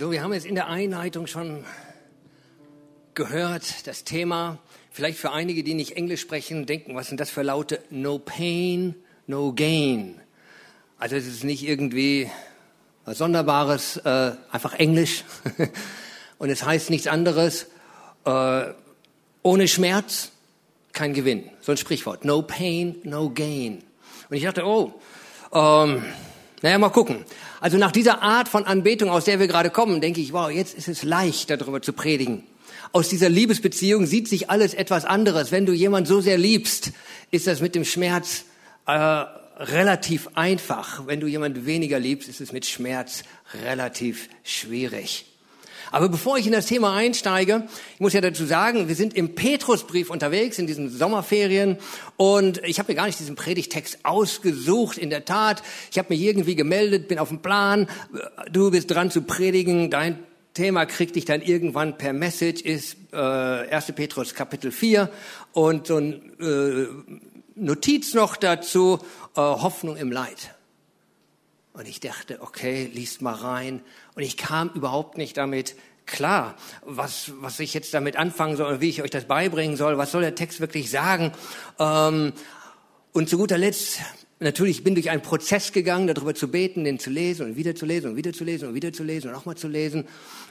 So, wir haben jetzt in der Einleitung schon gehört, das Thema, vielleicht für einige, die nicht Englisch sprechen, denken, was sind das für Laute? No pain, no gain. Also es ist nicht irgendwie was Sonderbares, äh, einfach Englisch. Und es heißt nichts anderes, äh, ohne Schmerz kein Gewinn. So ein Sprichwort. No pain, no gain. Und ich dachte, oh, ähm, naja, mal gucken. Also nach dieser Art von Anbetung, aus der wir gerade kommen, denke ich, wow, jetzt ist es leicht, darüber zu predigen. Aus dieser Liebesbeziehung sieht sich alles etwas anderes. Wenn du jemand so sehr liebst, ist das mit dem Schmerz äh, relativ einfach. Wenn du jemand weniger liebst, ist es mit Schmerz relativ schwierig. Aber bevor ich in das Thema einsteige, ich muss ja dazu sagen, wir sind im Petrusbrief unterwegs in diesen Sommerferien und ich habe mir gar nicht diesen Predigtext ausgesucht. In der Tat, ich habe mich irgendwie gemeldet, bin auf dem Plan, du bist dran zu predigen, dein Thema kriegt dich dann irgendwann per Message, ist äh, 1. Petrus Kapitel 4 und so ein äh, Notiz noch dazu, äh, Hoffnung im Leid. Und ich dachte, okay, liest mal rein. Und ich kam überhaupt nicht damit klar, was, was ich jetzt damit anfangen soll, wie ich euch das beibringen soll, was soll der Text wirklich sagen. Ähm, und zu guter Letzt natürlich bin durch einen Prozess gegangen, darüber zu beten, den zu lesen und wieder zu lesen und wieder zu lesen und wieder zu lesen und nochmal zu lesen.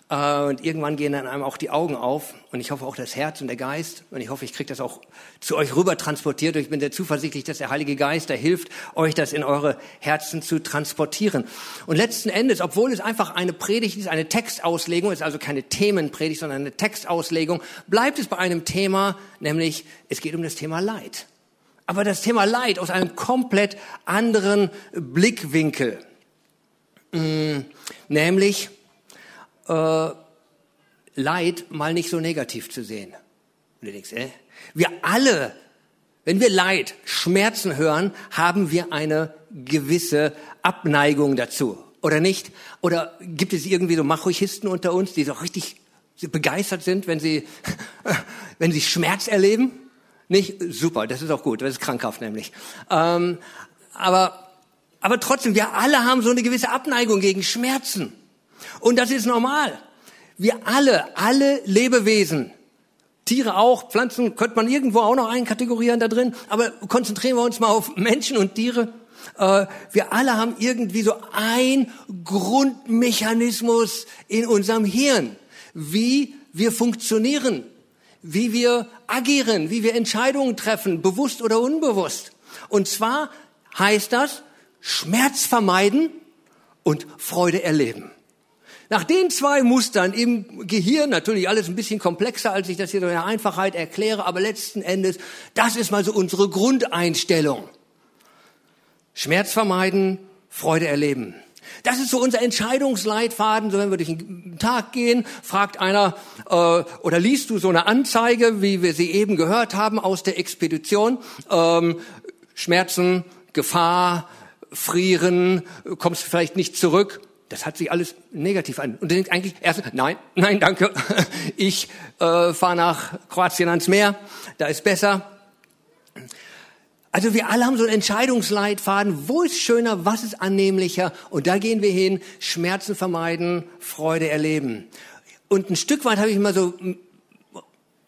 Äh, und irgendwann gehen dann einem auch die Augen auf und ich hoffe auch das Herz und der Geist und ich hoffe, ich kriege das auch zu euch rüber transportiert und ich bin sehr zuversichtlich, dass der Heilige Geist da hilft, euch das in eure Herzen zu transportieren. Und letzten Endes, obwohl es einfach eine Predigt ist, eine Textauslegung, ist also keine Themenpredigt, sondern eine Textauslegung, bleibt es bei einem Thema, nämlich es geht um das Thema Leid aber das Thema Leid aus einem komplett anderen Blickwinkel. Mm, nämlich äh, Leid mal nicht so negativ zu sehen. Und du denkst, äh, wir alle, wenn wir Leid, Schmerzen hören, haben wir eine gewisse Abneigung dazu. Oder nicht? Oder gibt es irgendwie so Machochisten unter uns, die so richtig begeistert sind, wenn sie, wenn sie Schmerz erleben? Nicht super, das ist auch gut, das ist krankhaft nämlich. Ähm, aber, aber trotzdem, wir alle haben so eine gewisse Abneigung gegen Schmerzen. Und das ist normal. Wir alle, alle Lebewesen, Tiere auch, Pflanzen könnte man irgendwo auch noch einkategorieren da drin, aber konzentrieren wir uns mal auf Menschen und Tiere. Äh, wir alle haben irgendwie so ein Grundmechanismus in unserem Hirn, wie wir funktionieren wie wir agieren, wie wir Entscheidungen treffen, bewusst oder unbewusst. Und zwar heißt das Schmerz vermeiden und Freude erleben. Nach den zwei Mustern im Gehirn, natürlich alles ein bisschen komplexer, als ich das hier in der Einfachheit erkläre, aber letzten Endes, das ist mal so unsere Grundeinstellung. Schmerz vermeiden, Freude erleben. Das ist so unser Entscheidungsleitfaden. So wenn wir durch den Tag gehen, fragt einer äh, oder liest du so eine Anzeige, wie wir sie eben gehört haben aus der Expedition. Ähm, Schmerzen, Gefahr, Frieren, kommst vielleicht nicht zurück. Das hat sich alles negativ an. Und du denkst eigentlich erst, nein, nein, danke. Ich äh, fahre nach Kroatien ans Meer, da ist besser. Also wir alle haben so einen Entscheidungsleitfaden. Wo ist schöner? Was ist annehmlicher? Und da gehen wir hin. Schmerzen vermeiden, Freude erleben. Und ein Stück weit habe ich immer so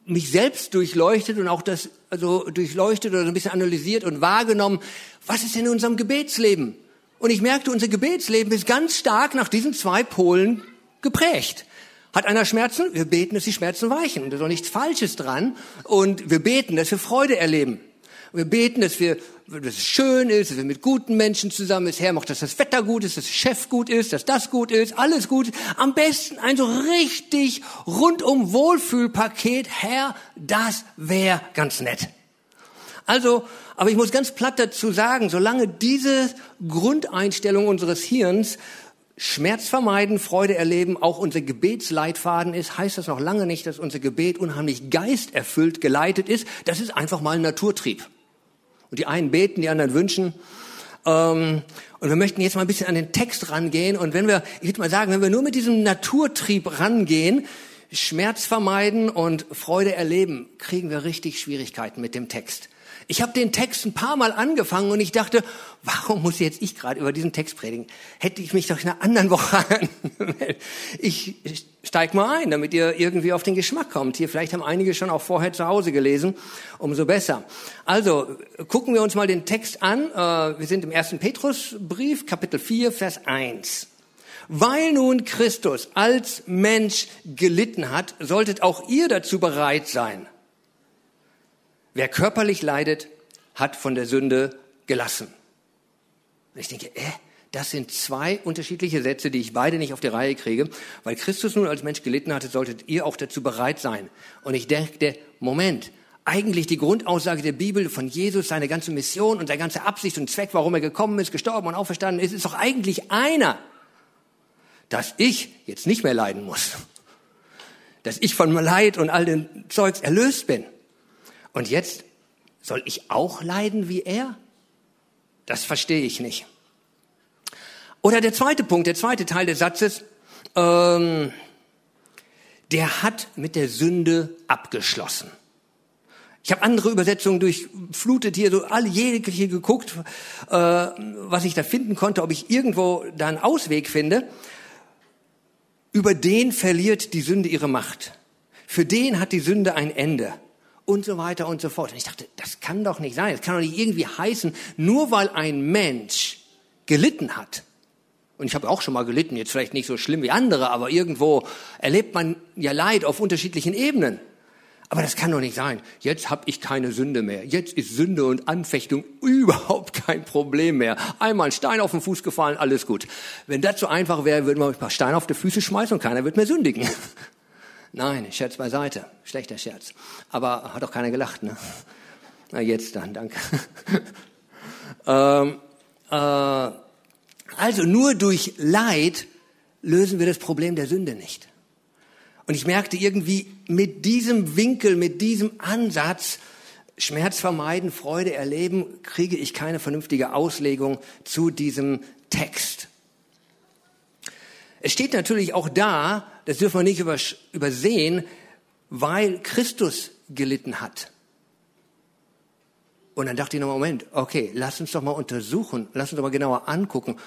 mich selbst durchleuchtet und auch das also durchleuchtet oder so ein bisschen analysiert und wahrgenommen. Was ist in unserem Gebetsleben? Und ich merkte, unser Gebetsleben ist ganz stark nach diesen zwei Polen geprägt. Hat einer Schmerzen? Wir beten, dass die Schmerzen weichen. Und da ist auch nichts Falsches dran. Und wir beten, dass wir Freude erleben. Wir beten, dass wir, dass es schön ist, dass wir mit guten Menschen zusammen ist. Herr, macht, dass das Wetter gut ist, dass der Chef gut ist, dass das gut ist, alles gut ist. Am besten ein so richtig rundum Wohlfühlpaket. Herr, das wäre ganz nett. Also, aber ich muss ganz platt dazu sagen, solange diese Grundeinstellung unseres Hirns Schmerz vermeiden, Freude erleben, auch unser Gebetsleitfaden ist, heißt das noch lange nicht, dass unser Gebet unheimlich geisterfüllt geleitet ist. Das ist einfach mal ein Naturtrieb. Und die einen beten, die anderen wünschen. Ähm, und wir möchten jetzt mal ein bisschen an den Text rangehen. Und wenn wir, ich würde mal sagen, wenn wir nur mit diesem Naturtrieb rangehen, Schmerz vermeiden und Freude erleben, kriegen wir richtig Schwierigkeiten mit dem Text. Ich habe den Text ein paar Mal angefangen und ich dachte, warum muss jetzt ich gerade über diesen Text predigen? Hätte ich mich doch in einer anderen Woche angemeldet. Ich steig mal ein, damit ihr irgendwie auf den Geschmack kommt. Hier, vielleicht haben einige schon auch vorher zu Hause gelesen, umso besser. Also, gucken wir uns mal den Text an. Äh, wir sind im ersten Petrusbrief, Kapitel 4, Vers 1. Weil nun Christus als Mensch gelitten hat, solltet auch ihr dazu bereit sein. Wer körperlich leidet, hat von der Sünde gelassen. Und ich denke, äh, das sind zwei unterschiedliche Sätze, die ich beide nicht auf die Reihe kriege. Weil Christus nun als Mensch gelitten hatte, solltet ihr auch dazu bereit sein. Und ich denke, Moment, eigentlich die Grundaussage der Bibel von Jesus, seine ganze Mission und seine ganze Absicht und Zweck, warum er gekommen ist, gestorben und auferstanden ist, ist doch eigentlich einer, dass ich jetzt nicht mehr leiden muss. Dass ich von Leid und all dem Zeugs erlöst bin. Und jetzt soll ich auch leiden wie er? Das verstehe ich nicht. Oder der zweite Punkt, der zweite Teil des Satzes, ähm, der hat mit der Sünde abgeschlossen. Ich habe andere Übersetzungen durchflutet hier, so alle jegliche geguckt, äh, was ich da finden konnte, ob ich irgendwo da einen Ausweg finde. Über den verliert die Sünde ihre Macht. Für den hat die Sünde ein Ende und so weiter und so fort. Und ich dachte, das kann doch nicht sein. Das kann doch nicht irgendwie heißen, nur weil ein Mensch gelitten hat. Und ich habe auch schon mal gelitten, jetzt vielleicht nicht so schlimm wie andere, aber irgendwo erlebt man ja Leid auf unterschiedlichen Ebenen. Aber das kann doch nicht sein. Jetzt habe ich keine Sünde mehr. Jetzt ist Sünde und Anfechtung überhaupt kein Problem mehr. Einmal ein Stein auf den Fuß gefallen, alles gut. Wenn das so einfach wäre, würden wir ein paar Steine auf die Füße schmeißen und keiner wird mehr sündigen. Nein, Scherz beiseite. Schlechter Scherz. Aber hat auch keiner gelacht, ne? Na, jetzt dann, danke. ähm, äh, also nur durch Leid lösen wir das Problem der Sünde nicht. Und ich merkte irgendwie mit diesem Winkel, mit diesem Ansatz, Schmerz vermeiden, Freude erleben, kriege ich keine vernünftige Auslegung zu diesem Text. Es steht natürlich auch da, das dürfen wir nicht übersehen, weil Christus gelitten hat. Und dann dachte ich noch, Moment, okay, lass uns doch mal untersuchen, lass uns doch mal genauer angucken,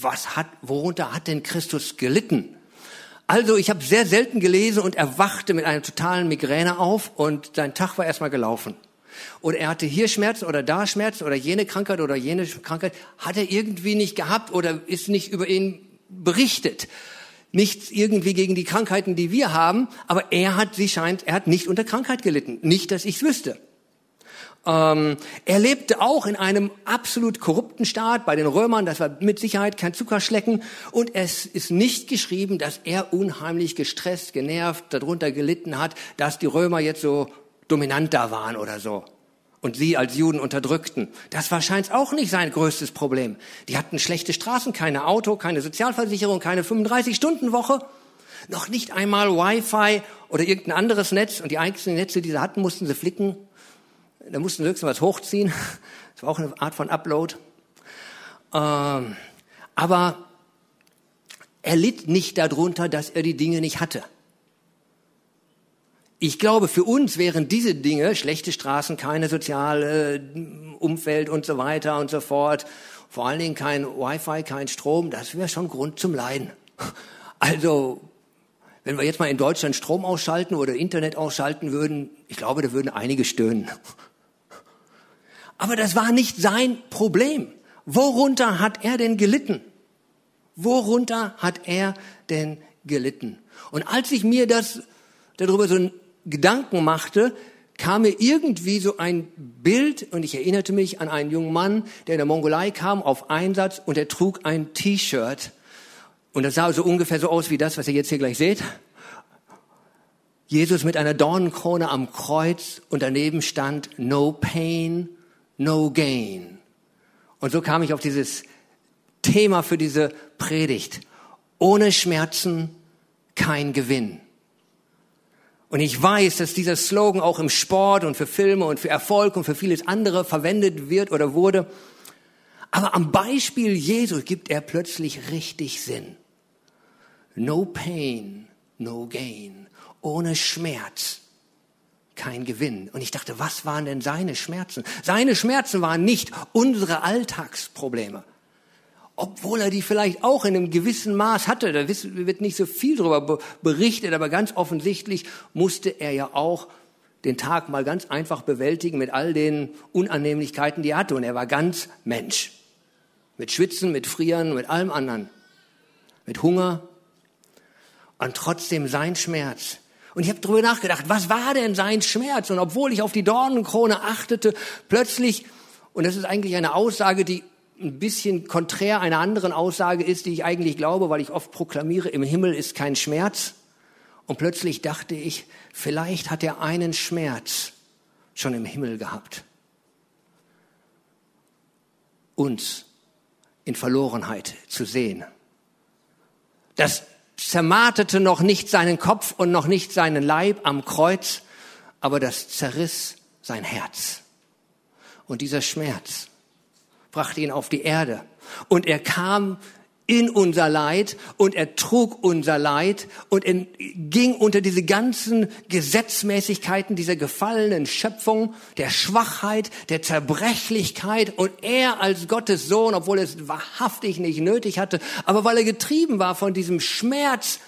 was hat, worunter hat denn Christus gelitten? Also ich habe sehr selten gelesen und er wachte mit einer totalen Migräne auf und sein Tag war erstmal gelaufen. Oder er hatte hier Schmerzen oder da Schmerzen oder jene Krankheit oder jene Krankheit, hat er irgendwie nicht gehabt oder ist nicht über ihn berichtet. Nichts irgendwie gegen die Krankheiten, die wir haben, aber er hat, sie scheint, er hat nicht unter Krankheit gelitten. Nicht, dass ich es wüsste. Ähm, er lebte auch in einem absolut korrupten Staat bei den Römern. Das war mit Sicherheit kein Zuckerschlecken. Und es ist nicht geschrieben, dass er unheimlich gestresst, genervt, darunter gelitten hat, dass die Römer jetzt so dominant da waren oder so und sie als Juden unterdrückten. Das war scheint auch nicht sein größtes Problem. Die hatten schlechte Straßen, keine Auto, keine Sozialversicherung, keine 35-Stunden-Woche, noch nicht einmal Wi-Fi oder irgendein anderes Netz. Und die einzelnen Netze, die sie hatten, mussten sie flicken. Da mussten sie höchstens was hochziehen. Das war auch eine Art von Upload. Ähm, aber er litt nicht darunter, dass er die Dinge nicht hatte. Ich glaube, für uns wären diese Dinge, schlechte Straßen, keine soziale äh, Umfeld und so weiter und so fort, vor allen Dingen kein Wi-Fi, kein Strom, das wäre schon Grund zum Leiden. Also, wenn wir jetzt mal in Deutschland Strom ausschalten oder Internet ausschalten würden, ich glaube, da würden einige stöhnen. Aber das war nicht sein Problem. Worunter hat er denn gelitten? Worunter hat er denn gelitten? Und als ich mir das darüber so Gedanken machte, kam mir irgendwie so ein Bild und ich erinnerte mich an einen jungen Mann, der in der Mongolei kam auf Einsatz und er trug ein T-Shirt und das sah so ungefähr so aus wie das, was ihr jetzt hier gleich seht. Jesus mit einer Dornenkrone am Kreuz und daneben stand No Pain, No Gain. Und so kam ich auf dieses Thema für diese Predigt. Ohne Schmerzen kein Gewinn. Und ich weiß, dass dieser Slogan auch im Sport und für Filme und für Erfolg und für vieles andere verwendet wird oder wurde. Aber am Beispiel Jesu gibt er plötzlich richtig Sinn. No pain, no gain. Ohne Schmerz kein Gewinn. Und ich dachte, was waren denn seine Schmerzen? Seine Schmerzen waren nicht unsere Alltagsprobleme. Obwohl er die vielleicht auch in einem gewissen Maß hatte. Da wird nicht so viel darüber berichtet, aber ganz offensichtlich musste er ja auch den Tag mal ganz einfach bewältigen mit all den Unannehmlichkeiten, die er hatte. Und er war ganz Mensch. Mit Schwitzen, mit Frieren, mit allem anderen. Mit Hunger. Und trotzdem sein Schmerz und ich habe darüber nachgedacht, was war denn sein Schmerz? Und obwohl ich auf die Dornenkrone achtete, plötzlich, und das ist eigentlich eine Aussage, die ein bisschen konträr einer anderen Aussage ist, die ich eigentlich glaube, weil ich oft proklamiere, im Himmel ist kein Schmerz. Und plötzlich dachte ich, vielleicht hat er einen Schmerz schon im Himmel gehabt. Uns in Verlorenheit zu sehen. Das zermartete noch nicht seinen Kopf und noch nicht seinen Leib am Kreuz, aber das zerriss sein Herz. Und dieser Schmerz brachte ihn auf die Erde. Und er kam in unser Leid und er trug unser Leid und ging unter diese ganzen Gesetzmäßigkeiten dieser gefallenen Schöpfung, der Schwachheit, der Zerbrechlichkeit und er als Gottes Sohn, obwohl er es wahrhaftig nicht nötig hatte, aber weil er getrieben war von diesem Schmerz,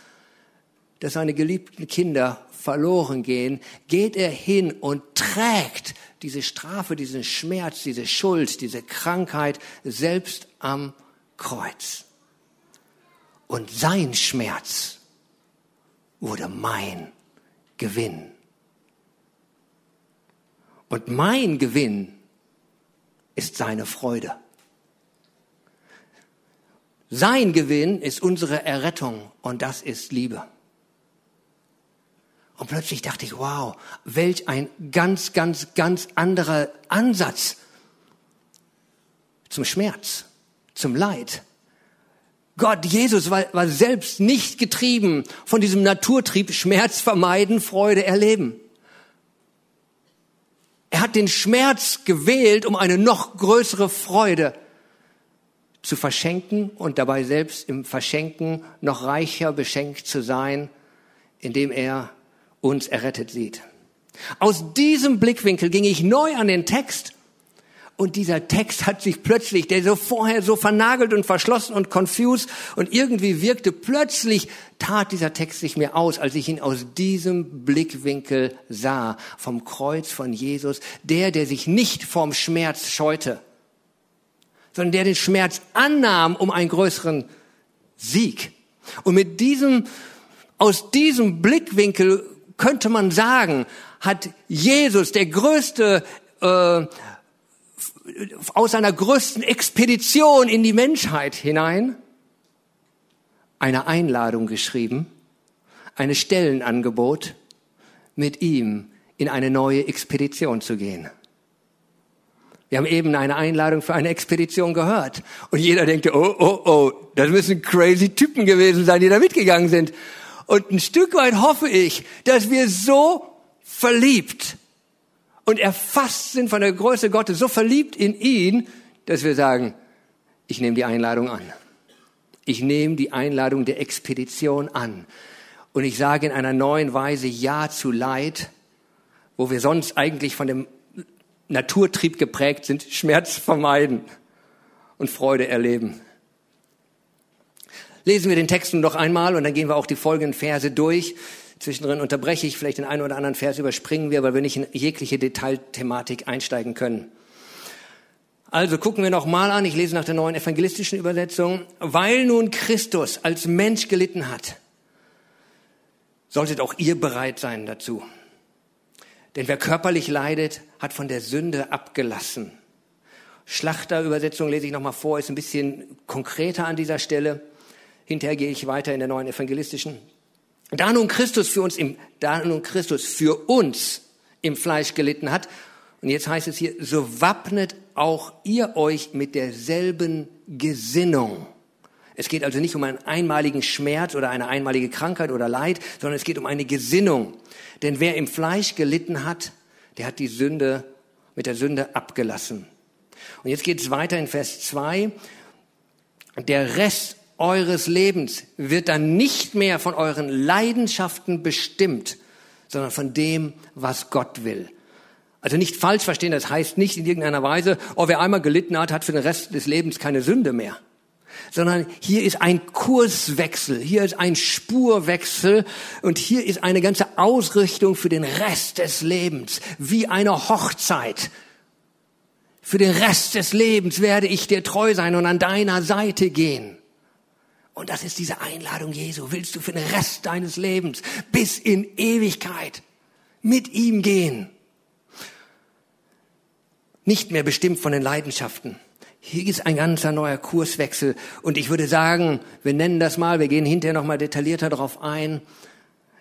dass seine geliebten Kinder verloren gehen, geht er hin und trägt diese Strafe, diesen Schmerz, diese Schuld, diese Krankheit selbst am Kreuz. Und sein Schmerz wurde mein Gewinn. Und mein Gewinn ist seine Freude. Sein Gewinn ist unsere Errettung und das ist Liebe. Und plötzlich dachte ich, wow, welch ein ganz, ganz, ganz anderer Ansatz zum Schmerz, zum Leid, Gott, Jesus war, war selbst nicht getrieben von diesem Naturtrieb Schmerz vermeiden, Freude erleben. Er hat den Schmerz gewählt, um eine noch größere Freude zu verschenken und dabei selbst im Verschenken noch reicher beschenkt zu sein, indem er uns errettet sieht. Aus diesem Blickwinkel ging ich neu an den Text und dieser Text hat sich plötzlich, der so vorher so vernagelt und verschlossen und confused und irgendwie wirkte, plötzlich tat dieser Text sich mir aus, als ich ihn aus diesem Blickwinkel sah, vom Kreuz von Jesus, der, der sich nicht vom Schmerz scheute, sondern der den Schmerz annahm um einen größeren Sieg. Und mit diesem, aus diesem Blickwinkel könnte man sagen, hat Jesus, der größte äh, aus seiner größten Expedition in die Menschheit hinein eine Einladung geschrieben, eine Stellenangebot, mit ihm in eine neue Expedition zu gehen. Wir haben eben eine Einladung für eine Expedition gehört. Und jeder denkt, oh, oh, oh, das müssen crazy Typen gewesen sein, die da mitgegangen sind. Und ein Stück weit hoffe ich, dass wir so verliebt und erfasst sind von der Größe Gottes, so verliebt in ihn, dass wir sagen, ich nehme die Einladung an. Ich nehme die Einladung der Expedition an. Und ich sage in einer neuen Weise Ja zu Leid, wo wir sonst eigentlich von dem Naturtrieb geprägt sind, Schmerz vermeiden und Freude erleben. Lesen wir den Text noch einmal und dann gehen wir auch die folgenden Verse durch. Zwischendrin unterbreche ich vielleicht den einen oder anderen Vers, überspringen wir, weil wir nicht in jegliche Detailthematik einsteigen können. Also gucken wir noch mal an, ich lese nach der neuen evangelistischen Übersetzung. Weil nun Christus als Mensch gelitten hat, solltet auch ihr bereit sein dazu. Denn wer körperlich leidet, hat von der Sünde abgelassen. Schlachterübersetzung lese ich noch mal vor, ist ein bisschen konkreter an dieser Stelle. Hinterher gehe ich weiter in der neuen evangelistischen. Da nun Christus für uns im, da nun Christus für uns im Fleisch gelitten hat, und jetzt heißt es hier, so wappnet auch ihr euch mit derselben Gesinnung. Es geht also nicht um einen einmaligen Schmerz oder eine einmalige Krankheit oder Leid, sondern es geht um eine Gesinnung. Denn wer im Fleisch gelitten hat, der hat die Sünde mit der Sünde abgelassen. Und jetzt geht es weiter in Vers 2. Der Rest eures Lebens wird dann nicht mehr von euren Leidenschaften bestimmt, sondern von dem, was Gott will. Also nicht falsch verstehen, das heißt nicht in irgendeiner Weise, oh, wer einmal gelitten hat, hat für den Rest des Lebens keine Sünde mehr. Sondern hier ist ein Kurswechsel, hier ist ein Spurwechsel und hier ist eine ganze Ausrichtung für den Rest des Lebens, wie eine Hochzeit. Für den Rest des Lebens werde ich dir treu sein und an deiner Seite gehen. Und das ist diese Einladung Jesu. Willst du für den Rest deines Lebens bis in Ewigkeit mit ihm gehen? Nicht mehr bestimmt von den Leidenschaften. Hier ist ein ganzer neuer Kurswechsel. Und ich würde sagen, wir nennen das mal, wir gehen hinterher nochmal detaillierter darauf ein.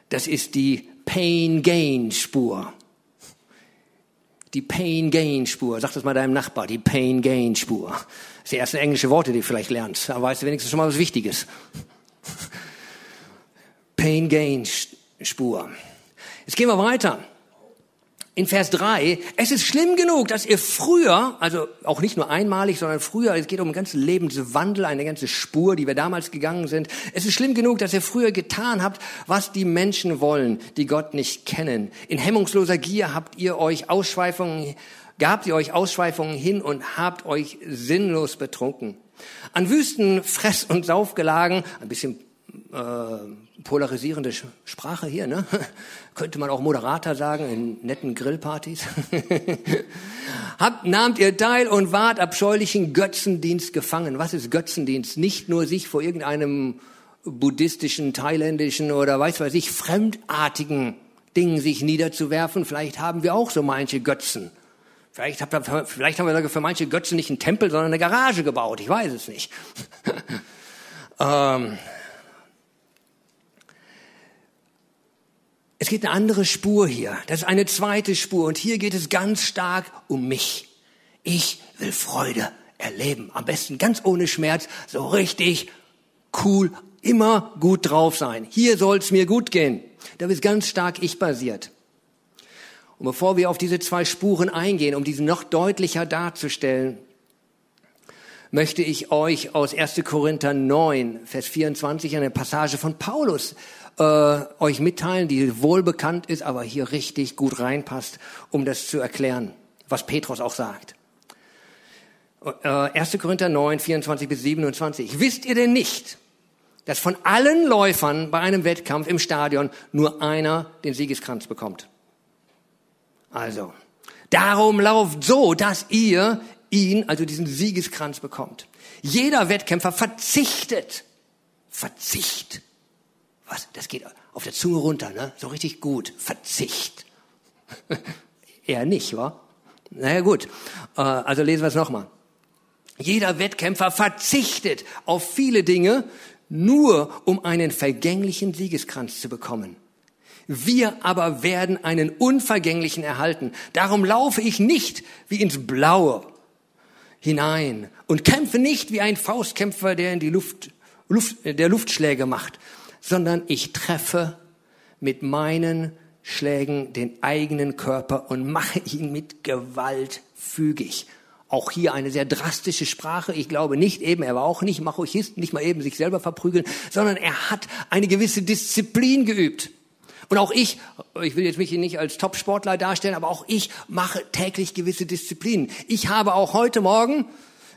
Das ist die Pain-Gain-Spur. Die Pain-Gain-Spur. Sag das mal deinem Nachbar, die Pain-Gain-Spur. Das sind die ersten englische Worte, die du vielleicht lernst. Da weißt du wenigstens schon mal was Wichtiges. Pain-Gain-Spur. Jetzt gehen wir weiter. In Vers 3, es ist schlimm genug, dass ihr früher, also auch nicht nur einmalig, sondern früher, es geht um einen ganzen Lebenswandel, eine ganze Spur, die wir damals gegangen sind. Es ist schlimm genug, dass ihr früher getan habt, was die Menschen wollen, die Gott nicht kennen. In hemmungsloser Gier habt ihr euch Ausschweifungen, gabt ihr euch Ausschweifungen hin und habt euch sinnlos betrunken. An Wüsten, Fress- und Saufgelagen, ein bisschen äh, polarisierende Sprache hier, ne? Könnte man auch Moderator sagen in netten Grillpartys. Habt, nahmt ihr teil und wart abscheulichen Götzendienst gefangen. Was ist Götzendienst? Nicht nur sich vor irgendeinem buddhistischen, thailändischen oder weiß weiß ich, fremdartigen Dingen sich niederzuwerfen. Vielleicht haben wir auch so manche Götzen. Vielleicht, habt ihr, vielleicht haben wir für manche Götzen nicht einen Tempel, sondern eine Garage gebaut. Ich weiß es nicht. ähm, Es geht eine andere Spur hier. Das ist eine zweite Spur. Und hier geht es ganz stark um mich. Ich will Freude erleben. Am besten ganz ohne Schmerz. So richtig cool. Immer gut drauf sein. Hier soll es mir gut gehen. Da ist ganz stark ich basiert. Und bevor wir auf diese zwei Spuren eingehen, um diese noch deutlicher darzustellen, möchte ich euch aus 1. Korinther 9, Vers 24 eine Passage von Paulus äh, euch mitteilen, die wohl bekannt ist, aber hier richtig gut reinpasst, um das zu erklären, was Petrus auch sagt. Äh, 1. Korinther 9, 24 bis 27. Wisst ihr denn nicht, dass von allen Läufern bei einem Wettkampf im Stadion nur einer den Siegeskranz bekommt? Also, darum lauft so, dass ihr ihn, also diesen Siegeskranz bekommt. Jeder Wettkämpfer verzichtet, verzicht was? Das geht auf der Zunge runter, ne? So richtig gut. Verzicht. Eher nicht, wa? Naja, gut. Äh, also lesen wir es nochmal. Jeder Wettkämpfer verzichtet auf viele Dinge, nur um einen vergänglichen Siegeskranz zu bekommen. Wir aber werden einen unvergänglichen erhalten. Darum laufe ich nicht wie ins Blaue hinein und kämpfe nicht wie ein Faustkämpfer, der in die Luft, Luft der Luftschläge macht, sondern ich treffe mit meinen Schlägen den eigenen Körper und mache ihn mit Gewalt fügig. Auch hier eine sehr drastische Sprache. Ich glaube nicht eben, er war auch nicht Machochist, nicht mal eben sich selber verprügeln, sondern er hat eine gewisse Disziplin geübt. Und auch ich, ich will jetzt mich hier nicht als Top-Sportler darstellen, aber auch ich mache täglich gewisse Disziplinen. Ich habe auch heute Morgen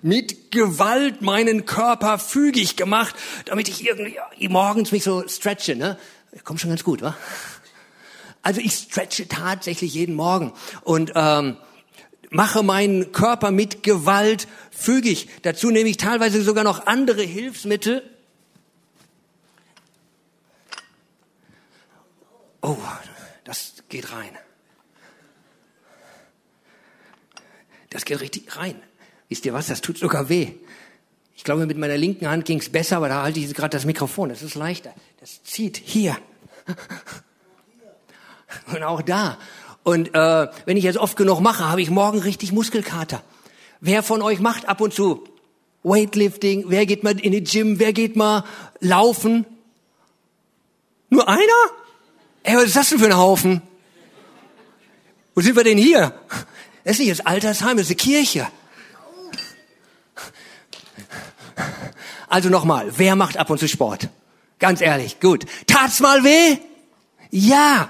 mit Gewalt meinen Körper fügig gemacht, damit ich irgendwie morgens mich so stretche. Ne? Kommt schon ganz gut, wa? Also ich stretche tatsächlich jeden Morgen und ähm, mache meinen Körper mit Gewalt fügig. Dazu nehme ich teilweise sogar noch andere Hilfsmittel. Oh, das geht rein. Das geht richtig rein. Wisst ihr was? Das tut sogar weh. Ich glaube, mit meiner linken Hand ging es besser, aber da halte ich gerade das Mikrofon. Das ist leichter. Das zieht hier. Und auch da. Und äh, wenn ich jetzt oft genug mache, habe ich morgen richtig Muskelkater. Wer von euch macht ab und zu Weightlifting? Wer geht mal in die Gym? Wer geht mal laufen? Nur einer? Ey, was ist das denn für ein Haufen? Wo sind wir denn hier? Das ist nicht das Altersheim, das ist die Kirche. Also nochmal, wer macht ab und zu Sport? Ganz ehrlich, gut. Tat's mal weh? Ja.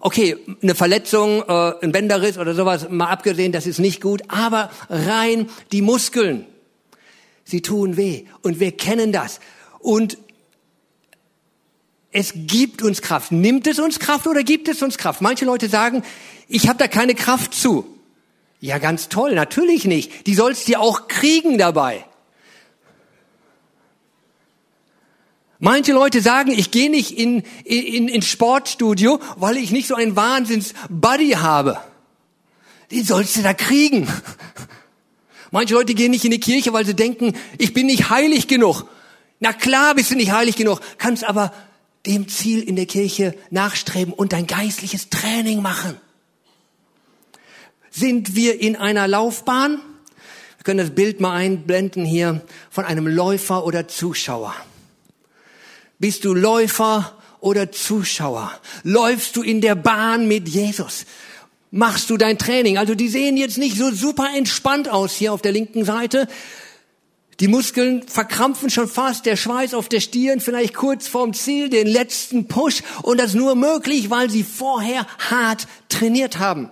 Okay, eine Verletzung, äh, ein Bänderriss oder sowas, mal abgesehen, das ist nicht gut, aber rein die Muskeln. Sie tun weh und wir kennen das. Und es gibt uns Kraft. Nimmt es uns Kraft oder gibt es uns Kraft? Manche Leute sagen, ich habe da keine Kraft zu. Ja, ganz toll, natürlich nicht. Die sollst dir auch kriegen dabei. Manche Leute sagen, ich gehe nicht in, in, ins Sportstudio, weil ich nicht so einen Wahnsinns-Buddy habe. Den sollst du da kriegen. Manche Leute gehen nicht in die Kirche, weil sie denken, ich bin nicht heilig genug. Na klar bist du nicht heilig genug, kannst aber dem Ziel in der Kirche nachstreben und dein geistliches Training machen. Sind wir in einer Laufbahn? Wir können das Bild mal einblenden hier von einem Läufer oder Zuschauer. Bist du Läufer oder Zuschauer? Läufst du in der Bahn mit Jesus? Machst du dein Training? Also die sehen jetzt nicht so super entspannt aus hier auf der linken Seite. Die Muskeln verkrampfen schon fast, der Schweiß auf der Stirn, vielleicht kurz vorm Ziel, den letzten Push. Und das nur möglich, weil sie vorher hart trainiert haben.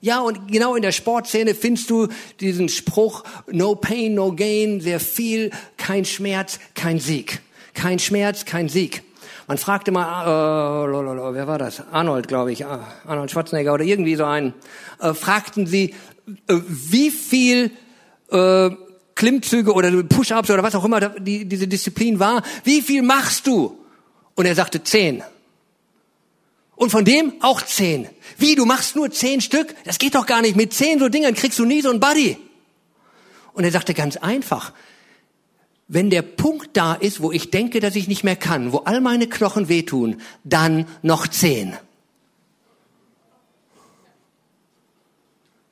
Ja, und genau in der Sportszene findest du diesen Spruch, no pain, no gain, sehr viel, kein Schmerz, kein Sieg. Kein Schmerz, kein Sieg. Man fragte mal, äh, wer war das? Arnold, glaube ich, ah, Arnold Schwarzenegger oder irgendwie so einen. Äh, fragten sie, äh, wie viel äh, Klimmzüge oder Push-ups oder was auch immer die, diese Disziplin war, wie viel machst du? Und er sagte zehn. Und von dem auch zehn. Wie, du machst nur zehn Stück? Das geht doch gar nicht. Mit zehn so Dingern kriegst du nie so ein Buddy. Und er sagte ganz einfach, wenn der Punkt da ist, wo ich denke, dass ich nicht mehr kann, wo all meine Knochen wehtun, dann noch zehn.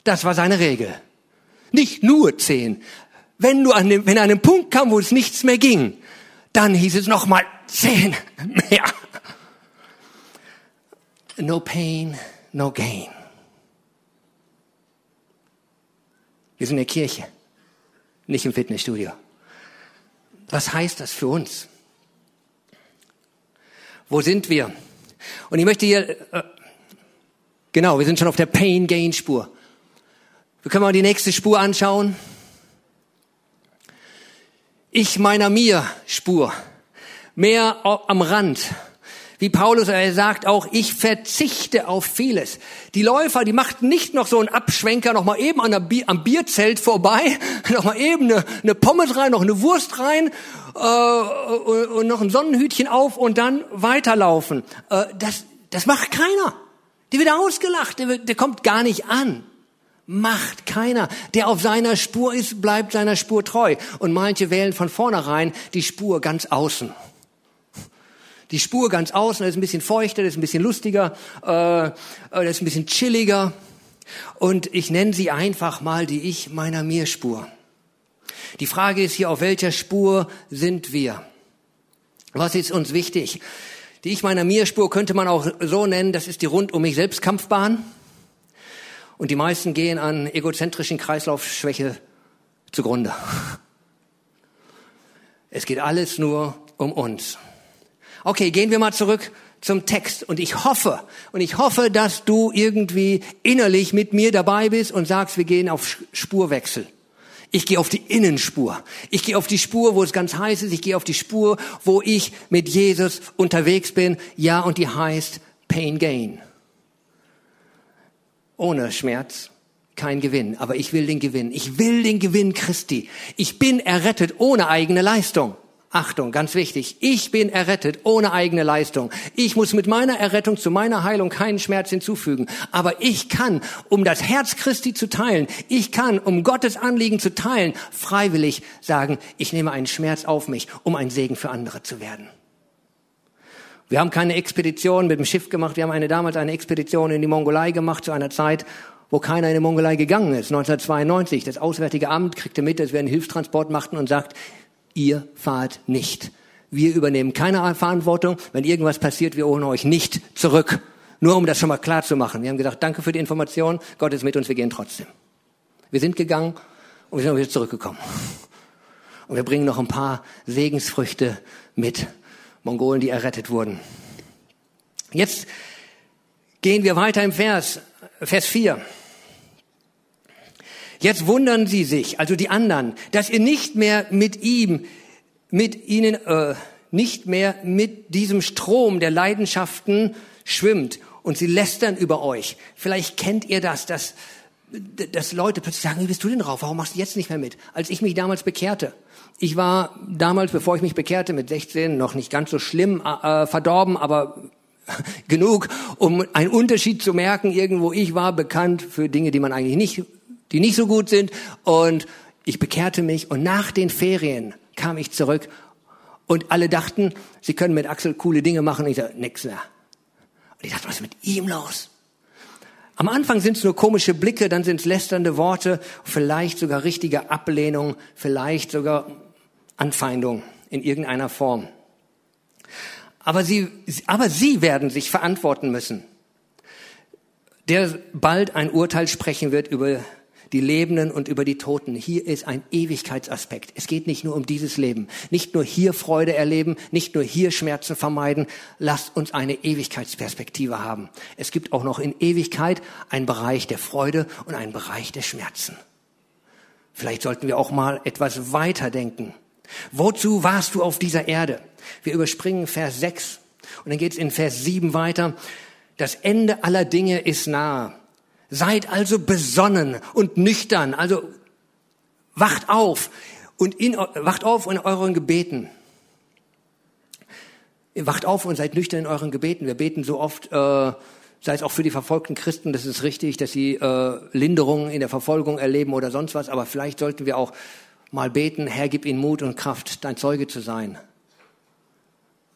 Das war seine Regel. Nicht nur zehn. Wenn du an dem, wenn an einem Punkt kam, wo es nichts mehr ging, dann hieß es noch mal zehn mehr. No pain, no gain. Wir sind in der Kirche, nicht im Fitnessstudio. Was heißt das für uns? Wo sind wir? Und ich möchte hier, äh, genau, wir sind schon auf der Pain-Gain-Spur. Wir können mal die nächste Spur anschauen. Ich meiner mir Spur. Mehr am Rand. Wie Paulus, er sagt auch, ich verzichte auf vieles. Die Läufer, die machten nicht noch so einen Abschwenker, noch mal eben an der Bier, am Bierzelt vorbei, noch mal eben eine, eine Pommes rein, noch eine Wurst rein äh, und noch ein Sonnenhütchen auf und dann weiterlaufen. Äh, das, das macht keiner. Die wird ausgelacht, der, der kommt gar nicht an. Macht keiner. Der auf seiner Spur ist, bleibt seiner Spur treu. Und manche wählen von vornherein die Spur ganz außen die Spur ganz außen, das ist ein bisschen feuchter, das ist ein bisschen lustiger, äh, das ist ein bisschen chilliger. Und ich nenne sie einfach mal die Ich meiner mir Spur. Die Frage ist hier, auf welcher Spur sind wir? Was ist uns wichtig? Die Ich meiner mir Spur könnte man auch so nennen, das ist die rund um mich selbst Kampfbahn. Und die meisten gehen an egozentrischen Kreislaufschwäche zugrunde. Es geht alles nur um uns. Okay, gehen wir mal zurück zum Text. Und ich hoffe, und ich hoffe, dass du irgendwie innerlich mit mir dabei bist und sagst, wir gehen auf Spurwechsel. Ich gehe auf die Innenspur. Ich gehe auf die Spur, wo es ganz heiß ist. Ich gehe auf die Spur, wo ich mit Jesus unterwegs bin. Ja, und die heißt Pain Gain. Ohne Schmerz kein Gewinn. Aber ich will den Gewinn. Ich will den Gewinn Christi. Ich bin errettet ohne eigene Leistung. Achtung, ganz wichtig, ich bin errettet ohne eigene Leistung. Ich muss mit meiner Errettung zu meiner Heilung keinen Schmerz hinzufügen. Aber ich kann, um das Herz Christi zu teilen, ich kann, um Gottes Anliegen zu teilen, freiwillig sagen, ich nehme einen Schmerz auf mich, um ein Segen für andere zu werden. Wir haben keine Expedition mit dem Schiff gemacht. Wir haben eine, damals eine Expedition in die Mongolei gemacht zu einer Zeit, wo keiner in die Mongolei gegangen ist. 1992. Das Auswärtige Amt kriegte mit, dass wir einen Hilfstransport machten und sagt, ihr fahrt nicht. Wir übernehmen keine Verantwortung. Wenn irgendwas passiert, wir holen euch nicht zurück. Nur um das schon mal klar zu machen. Wir haben gesagt, danke für die Information. Gott ist mit uns, wir gehen trotzdem. Wir sind gegangen und wir sind wieder zurückgekommen. Und wir bringen noch ein paar Segensfrüchte mit. Mongolen, die errettet wurden. Jetzt Gehen wir weiter im Vers, Vers 4. Jetzt wundern sie sich, also die anderen, dass ihr nicht mehr mit ihm, mit ihnen, äh, nicht mehr mit diesem Strom der Leidenschaften schwimmt und sie lästern über euch. Vielleicht kennt ihr das, dass, dass Leute plötzlich sagen, wie bist du denn drauf? Warum machst du jetzt nicht mehr mit? Als ich mich damals bekehrte. Ich war damals, bevor ich mich bekehrte, mit 16 noch nicht ganz so schlimm äh, verdorben, aber genug, um einen Unterschied zu merken. Irgendwo ich war bekannt für Dinge, die man eigentlich nicht die nicht so gut sind. Und ich bekehrte mich und nach den Ferien kam ich zurück und alle dachten, sie können mit Axel coole Dinge machen. Und ich sagte, nix mehr. Und ich dachte, was ist mit ihm los? Am Anfang sind es nur komische Blicke, dann sind es lästernde Worte, vielleicht sogar richtige Ablehnung, vielleicht sogar Anfeindung in irgendeiner Form. Aber sie, aber sie werden sich verantworten müssen, der bald ein Urteil sprechen wird über die Lebenden und über die Toten. Hier ist ein Ewigkeitsaspekt. Es geht nicht nur um dieses Leben. Nicht nur hier Freude erleben, nicht nur hier Schmerzen vermeiden. Lasst uns eine Ewigkeitsperspektive haben. Es gibt auch noch in Ewigkeit einen Bereich der Freude und einen Bereich der Schmerzen. Vielleicht sollten wir auch mal etwas weiter denken. Wozu warst du auf dieser Erde? Wir überspringen Vers 6 und dann geht es in Vers 7 weiter. Das Ende aller Dinge ist nahe. Seid also besonnen und nüchtern, also wacht auf und in, wacht auf in euren Gebeten. Wacht auf und seid nüchtern in euren Gebeten. Wir beten so oft, äh, sei es auch für die verfolgten Christen, das ist richtig, dass sie äh, Linderungen in der Verfolgung erleben oder sonst was, aber vielleicht sollten wir auch mal beten, Herr, gib ihnen Mut und Kraft, dein Zeuge zu sein.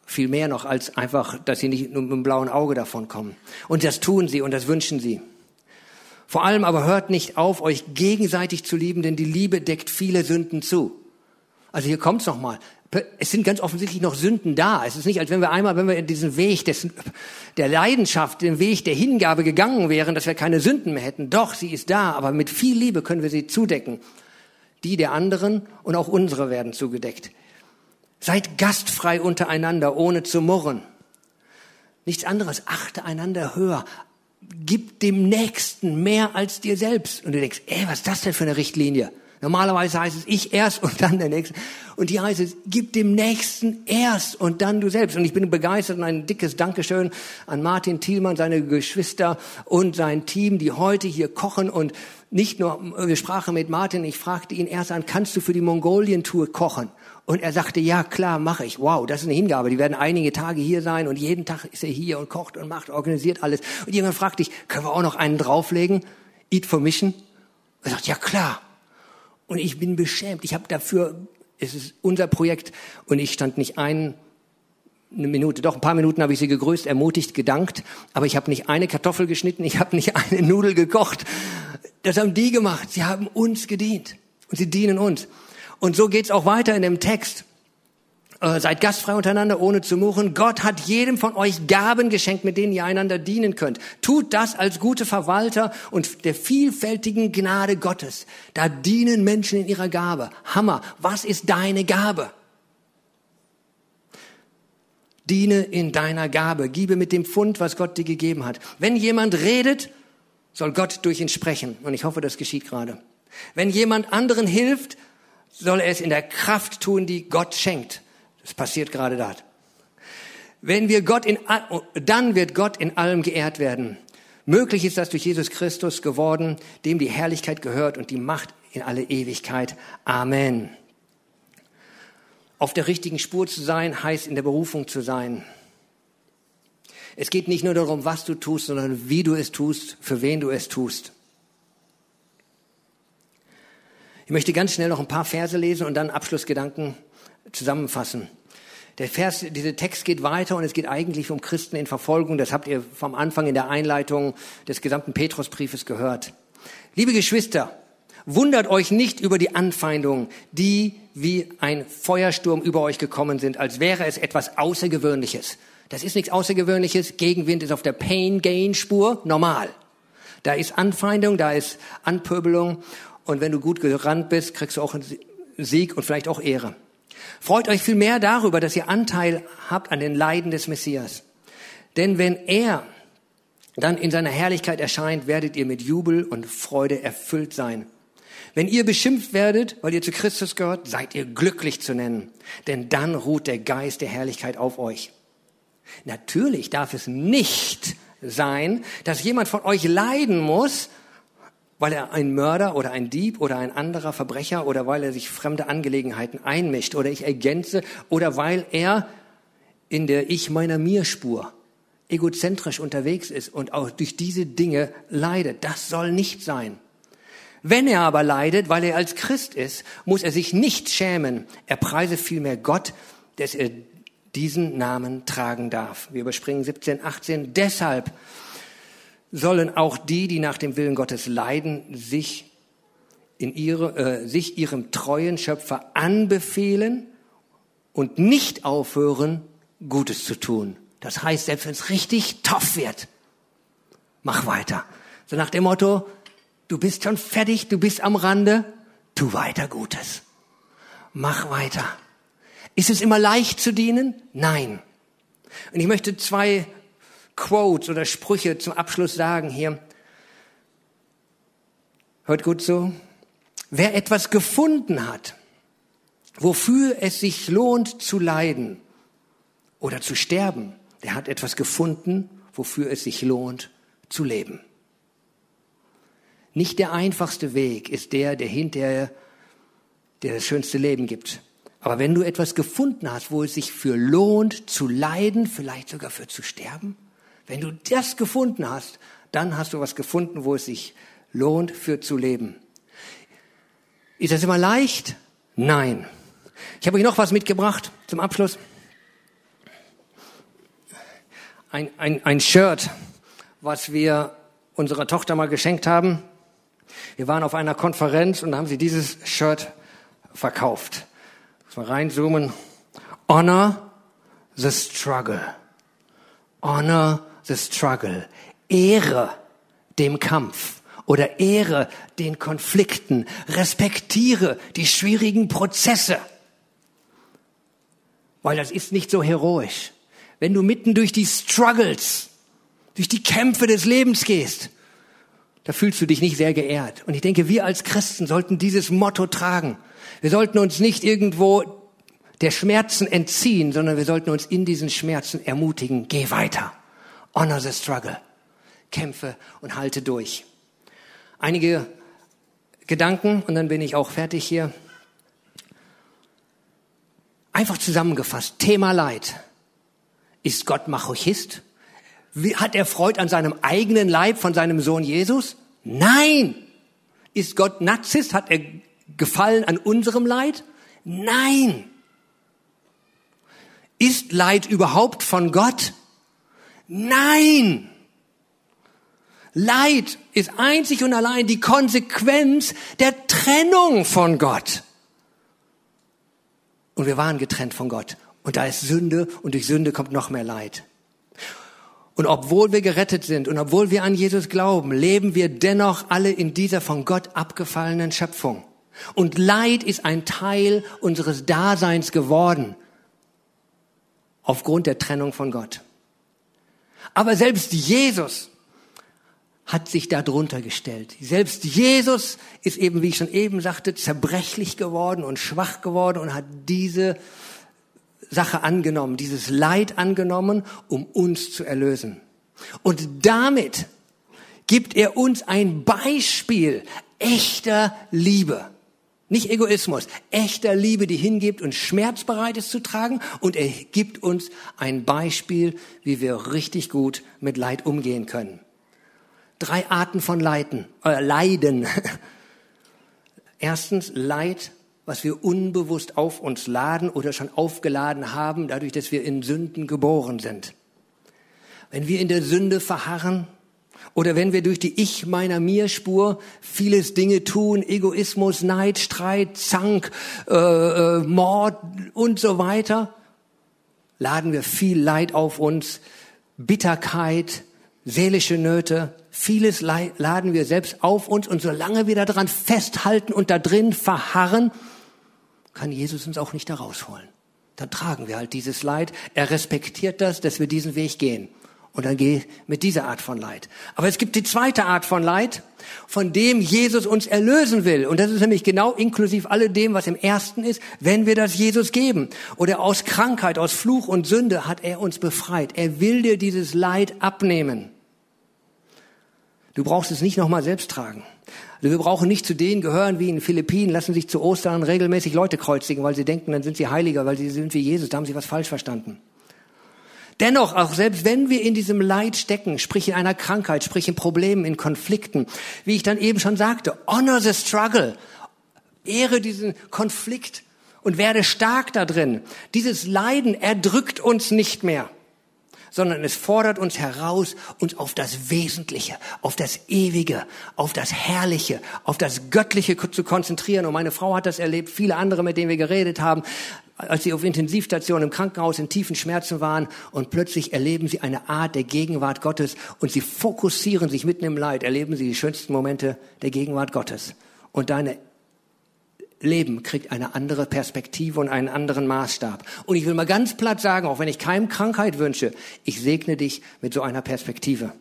Viel mehr noch als einfach, dass sie nicht nur mit einem blauen Auge davon kommen. Und das tun sie und das wünschen sie. Vor allem aber hört nicht auf, euch gegenseitig zu lieben, denn die Liebe deckt viele Sünden zu. Also hier kommt's noch mal. Es sind ganz offensichtlich noch Sünden da. Es ist nicht, als wenn wir einmal, wenn wir in diesen Weg des, der Leidenschaft, den Weg der Hingabe gegangen wären, dass wir keine Sünden mehr hätten. Doch, sie ist da, aber mit viel Liebe können wir sie zudecken. Die der anderen und auch unsere werden zugedeckt. Seid gastfrei untereinander, ohne zu murren. Nichts anderes. Achte einander höher gib dem Nächsten mehr als dir selbst. Und du denkst, ey, was ist das denn für eine Richtlinie? Normalerweise heißt es ich erst und dann der Nächste. Und hier heißt es, gib dem Nächsten erst und dann du selbst. Und ich bin begeistert und ein dickes Dankeschön an Martin Thielmann, seine Geschwister und sein Team, die heute hier kochen und nicht nur, wir sprachen mit Martin, ich fragte ihn erst an, kannst du für die Mongolien-Tour kochen? Und er sagte, ja klar, mache ich. Wow, das ist eine Hingabe. Die werden einige Tage hier sein und jeden Tag ist er hier und kocht und macht, organisiert alles. Und jemand fragte ich, können wir auch noch einen drauflegen? Eat for Mission? Er sagt, ja klar. Und ich bin beschämt. Ich habe dafür, es ist unser Projekt und ich stand nicht ein, eine Minute, doch ein paar Minuten habe ich sie gegrüßt, ermutigt, gedankt, aber ich habe nicht eine Kartoffel geschnitten, ich habe nicht eine Nudel gekocht. Das haben die gemacht. Sie haben uns gedient und sie dienen uns. Und so geht's auch weiter in dem Text. Äh, seid gastfrei untereinander, ohne zu murren. Gott hat jedem von euch Gaben geschenkt, mit denen ihr einander dienen könnt. Tut das als gute Verwalter und der vielfältigen Gnade Gottes. Da dienen Menschen in ihrer Gabe. Hammer. Was ist deine Gabe? Diene in deiner Gabe. Gebe mit dem Pfund, was Gott dir gegeben hat. Wenn jemand redet, soll Gott durch ihn sprechen. Und ich hoffe, das geschieht gerade. Wenn jemand anderen hilft, soll er es in der Kraft tun, die Gott schenkt. Das passiert gerade dort. Wenn wir Gott in, dann wird Gott in allem geehrt werden. Möglich ist das durch Jesus Christus geworden, dem die Herrlichkeit gehört und die Macht in alle Ewigkeit. Amen. Auf der richtigen Spur zu sein, heißt in der Berufung zu sein. Es geht nicht nur darum, was du tust, sondern wie du es tust, für wen du es tust. Ich möchte ganz schnell noch ein paar Verse lesen und dann Abschlussgedanken zusammenfassen. Der Vers, dieser Text geht weiter und es geht eigentlich um Christen in Verfolgung. Das habt ihr vom Anfang in der Einleitung des gesamten Petrusbriefes gehört. Liebe Geschwister, wundert euch nicht über die Anfeindungen, die wie ein Feuersturm über euch gekommen sind, als wäre es etwas Außergewöhnliches. Das ist nichts Außergewöhnliches. Gegenwind ist auf der Pain-Gain-Spur normal. Da ist Anfeindung, da ist Anpöbelung. Und wenn du gut gerannt bist, kriegst du auch einen Sieg und vielleicht auch Ehre. Freut euch viel mehr darüber, dass ihr Anteil habt an den Leiden des Messias. Denn wenn er dann in seiner Herrlichkeit erscheint, werdet ihr mit Jubel und Freude erfüllt sein. Wenn ihr beschimpft werdet, weil ihr zu Christus gehört, seid ihr glücklich zu nennen, denn dann ruht der Geist der Herrlichkeit auf euch. Natürlich darf es nicht sein, dass jemand von euch leiden muss, weil er ein Mörder oder ein Dieb oder ein anderer Verbrecher oder weil er sich fremde Angelegenheiten einmischt oder ich ergänze oder weil er in der Ich meiner mir Spur egozentrisch unterwegs ist und auch durch diese Dinge leidet. Das soll nicht sein. Wenn er aber leidet, weil er als Christ ist, muss er sich nicht schämen. Er preise vielmehr Gott, dass er diesen Namen tragen darf. Wir überspringen 17, 18. Deshalb sollen auch die, die nach dem Willen Gottes leiden, sich in ihre, äh, sich ihrem treuen Schöpfer anbefehlen und nicht aufhören, Gutes zu tun. Das heißt, selbst wenn es richtig tough wird, mach weiter. So nach dem Motto, du bist schon fertig, du bist am Rande, tu weiter Gutes. Mach weiter. Ist es immer leicht zu dienen? Nein. Und ich möchte zwei Quotes oder Sprüche zum Abschluss sagen hier. Hört gut zu. Wer etwas gefunden hat, wofür es sich lohnt zu leiden oder zu sterben, der hat etwas gefunden, wofür es sich lohnt zu leben. Nicht der einfachste Weg ist der, der hinterher der das schönste Leben gibt. Aber wenn du etwas gefunden hast, wo es sich für lohnt zu leiden, vielleicht sogar für zu sterben, wenn du das gefunden hast, dann hast du was gefunden, wo es sich lohnt, für zu leben. Ist das immer leicht? Nein. Ich habe euch noch was mitgebracht zum Abschluss. Ein, ein, ein Shirt, was wir unserer Tochter mal geschenkt haben. Wir waren auf einer Konferenz und haben sie dieses Shirt verkauft. Muss mal reinzoomen. Honor the struggle. Honor the struggle. Ehre dem Kampf oder ehre den Konflikten. Respektiere die schwierigen Prozesse. Weil das ist nicht so heroisch. Wenn du mitten durch die Struggles, durch die Kämpfe des Lebens gehst, da fühlst du dich nicht sehr geehrt. Und ich denke, wir als Christen sollten dieses Motto tragen. Wir sollten uns nicht irgendwo der Schmerzen entziehen, sondern wir sollten uns in diesen Schmerzen ermutigen, geh weiter. Honor the struggle. Kämpfe und halte durch. Einige Gedanken und dann bin ich auch fertig hier. Einfach zusammengefasst. Thema Leid. Ist Gott Machochist? Hat er Freude an seinem eigenen Leib von seinem Sohn Jesus? Nein. Ist Gott Narzisst? Hat er Gefallen an unserem Leid? Nein. Ist Leid überhaupt von Gott? Nein! Leid ist einzig und allein die Konsequenz der Trennung von Gott. Und wir waren getrennt von Gott. Und da ist Sünde und durch Sünde kommt noch mehr Leid. Und obwohl wir gerettet sind und obwohl wir an Jesus glauben, leben wir dennoch alle in dieser von Gott abgefallenen Schöpfung. Und Leid ist ein Teil unseres Daseins geworden aufgrund der Trennung von Gott. Aber selbst Jesus hat sich darunter gestellt. Selbst Jesus ist eben, wie ich schon eben sagte, zerbrechlich geworden und schwach geworden und hat diese Sache angenommen, dieses Leid angenommen, um uns zu erlösen. Und damit gibt er uns ein Beispiel echter Liebe. Nicht Egoismus, echter Liebe, die hingibt und schmerzbereit ist zu tragen. Und er gibt uns ein Beispiel, wie wir richtig gut mit Leid umgehen können. Drei Arten von Leiden. Äh, Leiden. Erstens Leid, was wir unbewusst auf uns laden oder schon aufgeladen haben, dadurch, dass wir in Sünden geboren sind. Wenn wir in der Sünde verharren, oder wenn wir durch die Ich meiner mir Spur vieles Dinge tun, Egoismus, Neid, Streit, Zank, äh, äh, Mord und so weiter, laden wir viel Leid auf uns, Bitterkeit, seelische Nöte, vieles laden wir selbst auf uns und solange wir daran festhalten und da drin verharren, kann Jesus uns auch nicht da rausholen. Dann tragen wir halt dieses Leid. Er respektiert das, dass wir diesen Weg gehen. Und dann geh mit dieser Art von Leid. Aber es gibt die zweite Art von Leid, von dem Jesus uns erlösen will. Und das ist nämlich genau inklusiv alledem, was im ersten ist, wenn wir das Jesus geben. Oder aus Krankheit, aus Fluch und Sünde hat er uns befreit. Er will dir dieses Leid abnehmen. Du brauchst es nicht nochmal selbst tragen. Also wir brauchen nicht zu denen gehören wie in den Philippinen, lassen sich zu Ostern regelmäßig Leute kreuzigen, weil sie denken, dann sind sie heiliger, weil sie sind wie Jesus. Da haben sie was falsch verstanden. Dennoch, auch selbst wenn wir in diesem Leid stecken, sprich in einer Krankheit, sprich in Problemen, in Konflikten, wie ich dann eben schon sagte, honor the struggle, ehre diesen Konflikt und werde stark da drin. Dieses Leiden erdrückt uns nicht mehr, sondern es fordert uns heraus, uns auf das Wesentliche, auf das Ewige, auf das Herrliche, auf das Göttliche zu konzentrieren. Und meine Frau hat das erlebt, viele andere, mit denen wir geredet haben als sie auf Intensivstation im Krankenhaus in tiefen Schmerzen waren und plötzlich erleben sie eine Art der Gegenwart Gottes und sie fokussieren sich mitten im Leid, erleben sie die schönsten Momente der Gegenwart Gottes. Und deine Leben kriegt eine andere Perspektive und einen anderen Maßstab. Und ich will mal ganz platt sagen, auch wenn ich keinem Krankheit wünsche, ich segne dich mit so einer Perspektive.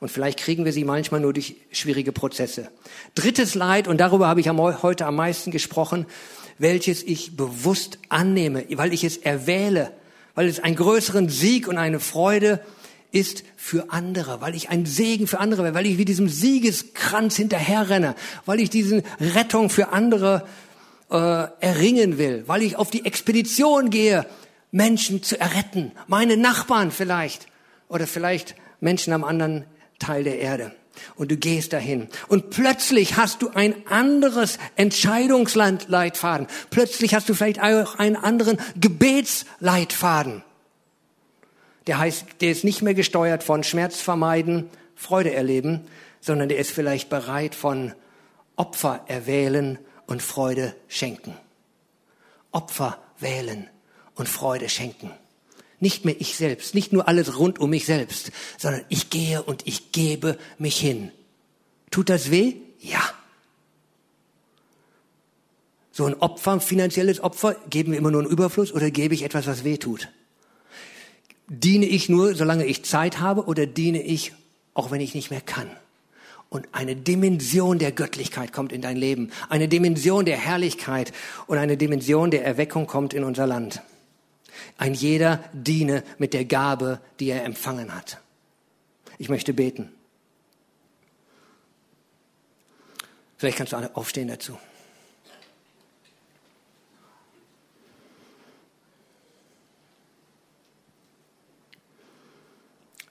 Und vielleicht kriegen wir sie manchmal nur durch schwierige Prozesse. Drittes Leid, und darüber habe ich heute am meisten gesprochen, welches ich bewusst annehme, weil ich es erwähle, weil es einen größeren Sieg und eine Freude ist für andere, weil ich ein Segen für andere werde, weil ich wie diesem Siegeskranz hinterherrenne, weil ich diesen Rettung für andere äh, erringen will, weil ich auf die Expedition gehe, Menschen zu erretten, meine Nachbarn vielleicht oder vielleicht Menschen am anderen Teil der Erde und du gehst dahin. Und plötzlich hast du ein anderes Entscheidungsleitfaden. Plötzlich hast du vielleicht auch einen anderen Gebetsleitfaden. Der heißt, der ist nicht mehr gesteuert von Schmerz vermeiden, Freude erleben, sondern der ist vielleicht bereit von Opfer erwählen und Freude schenken. Opfer wählen und Freude schenken. Nicht mehr ich selbst, nicht nur alles rund um mich selbst, sondern ich gehe und ich gebe mich hin. Tut das weh? Ja. So ein Opfer, ein finanzielles Opfer, geben wir immer nur einen Überfluss oder gebe ich etwas, was weh tut? Diene ich nur, solange ich Zeit habe oder diene ich, auch wenn ich nicht mehr kann? Und eine Dimension der Göttlichkeit kommt in dein Leben, eine Dimension der Herrlichkeit und eine Dimension der Erweckung kommt in unser Land. Ein jeder diene mit der Gabe, die er empfangen hat. Ich möchte beten. Vielleicht kannst du alle aufstehen dazu.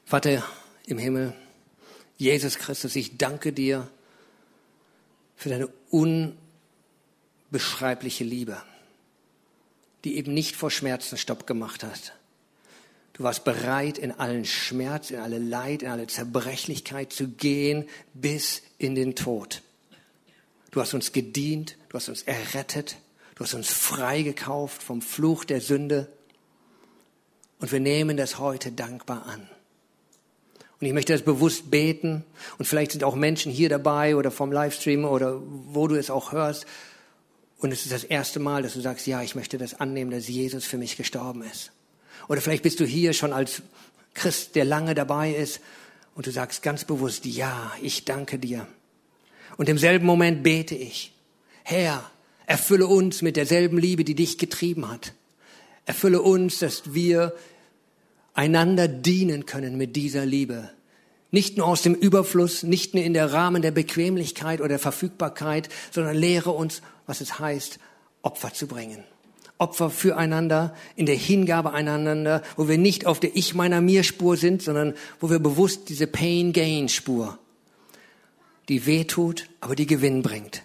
Vater im Himmel, Jesus Christus, ich danke dir für deine unbeschreibliche Liebe die eben nicht vor Schmerzen Stopp gemacht hat. Du warst bereit, in allen Schmerz, in alle Leid, in alle Zerbrechlichkeit zu gehen bis in den Tod. Du hast uns gedient, du hast uns errettet, du hast uns freigekauft vom Fluch der Sünde. Und wir nehmen das heute dankbar an. Und ich möchte das bewusst beten. Und vielleicht sind auch Menschen hier dabei oder vom Livestream oder wo du es auch hörst, und es ist das erste Mal, dass du sagst, ja, ich möchte das annehmen, dass Jesus für mich gestorben ist. Oder vielleicht bist du hier schon als Christ, der lange dabei ist und du sagst ganz bewusst, ja, ich danke dir. Und im selben Moment bete ich, Herr, erfülle uns mit derselben Liebe, die dich getrieben hat. Erfülle uns, dass wir einander dienen können mit dieser Liebe. Nicht nur aus dem Überfluss, nicht nur in der Rahmen der Bequemlichkeit oder Verfügbarkeit, sondern lehre uns was es heißt, Opfer zu bringen. Opfer füreinander, in der Hingabe einander, wo wir nicht auf der Ich meiner mir Spur sind, sondern wo wir bewusst diese Pain Gain Spur, die weh tut, aber die Gewinn bringt.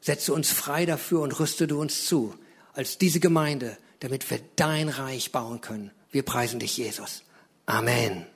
Setze uns frei dafür und rüste du uns zu, als diese Gemeinde, damit wir dein Reich bauen können. Wir preisen dich, Jesus. Amen.